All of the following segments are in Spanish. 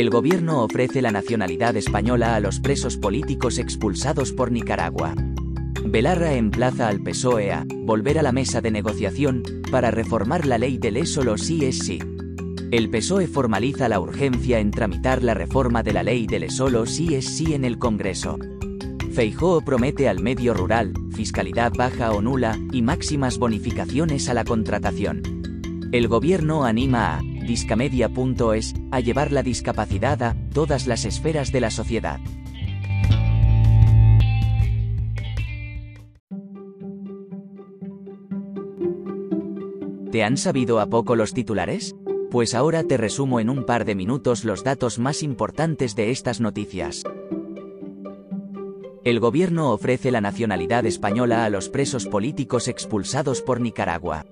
El gobierno ofrece la nacionalidad española a los presos políticos expulsados por Nicaragua. Belarra emplaza al PSOE a volver a la mesa de negociación para reformar la ley del solo sí es sí. El PSOE formaliza la urgencia en tramitar la reforma de la ley del solo sí es sí en el Congreso. Feijóo promete al medio rural, fiscalidad baja o nula y máximas bonificaciones a la contratación. El gobierno anima a discamedia.es, a llevar la discapacidad a todas las esferas de la sociedad. ¿Te han sabido a poco los titulares? Pues ahora te resumo en un par de minutos los datos más importantes de estas noticias. El gobierno ofrece la nacionalidad española a los presos políticos expulsados por Nicaragua.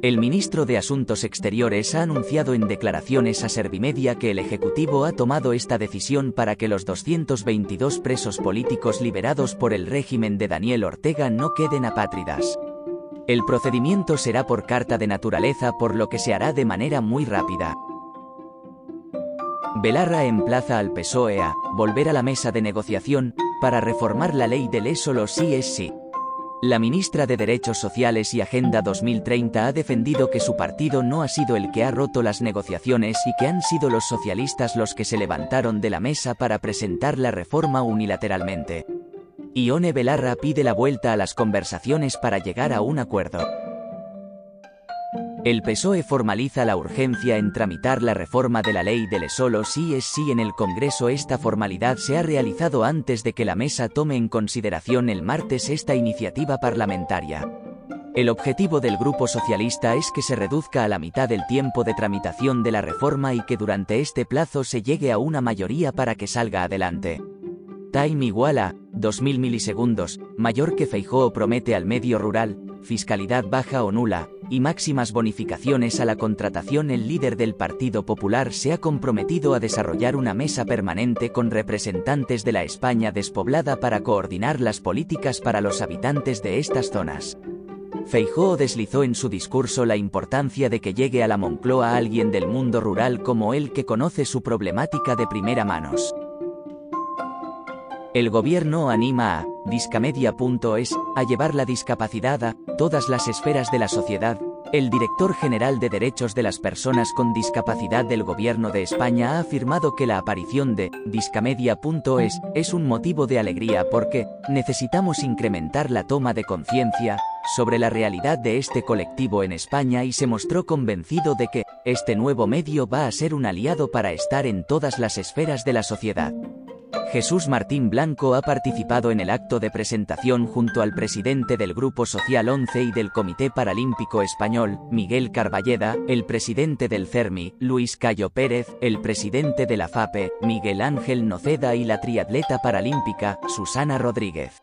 El ministro de Asuntos Exteriores ha anunciado en declaraciones a Servimedia que el Ejecutivo ha tomado esta decisión para que los 222 presos políticos liberados por el régimen de Daniel Ortega no queden apátridas. El procedimiento será por carta de naturaleza por lo que se hará de manera muy rápida. Belarra emplaza al PSOE a volver a la mesa de negociación para reformar la ley del es solo sí es sí. La ministra de Derechos Sociales y Agenda 2030 ha defendido que su partido no ha sido el que ha roto las negociaciones y que han sido los socialistas los que se levantaron de la mesa para presentar la reforma unilateralmente. Ione Belarra pide la vuelta a las conversaciones para llegar a un acuerdo. El PSOE formaliza la urgencia en tramitar la reforma de la ley del solo sí es sí en el Congreso. Esta formalidad se ha realizado antes de que la mesa tome en consideración el martes esta iniciativa parlamentaria. El objetivo del Grupo Socialista es que se reduzca a la mitad el tiempo de tramitación de la reforma y que durante este plazo se llegue a una mayoría para que salga adelante. Time igual a 2000 milisegundos, mayor que Feijóo promete al medio rural, fiscalidad baja o nula, y máximas bonificaciones a la contratación. El líder del Partido Popular se ha comprometido a desarrollar una mesa permanente con representantes de la España despoblada para coordinar las políticas para los habitantes de estas zonas. Feijóo deslizó en su discurso la importancia de que llegue a la Moncloa alguien del mundo rural como él que conoce su problemática de primera manos. El gobierno anima a discamedia.es a llevar la discapacidad a todas las esferas de la sociedad. El director general de Derechos de las Personas con Discapacidad del Gobierno de España ha afirmado que la aparición de discamedia.es es un motivo de alegría porque necesitamos incrementar la toma de conciencia sobre la realidad de este colectivo en España y se mostró convencido de que este nuevo medio va a ser un aliado para estar en todas las esferas de la sociedad. Jesús Martín Blanco ha participado en el acto de presentación junto al presidente del Grupo Social 11 y del Comité Paralímpico Español, Miguel Carballeda, el presidente del CERMI, Luis Cayo Pérez, el presidente de la FAPE, Miguel Ángel Noceda y la triatleta paralímpica, Susana Rodríguez.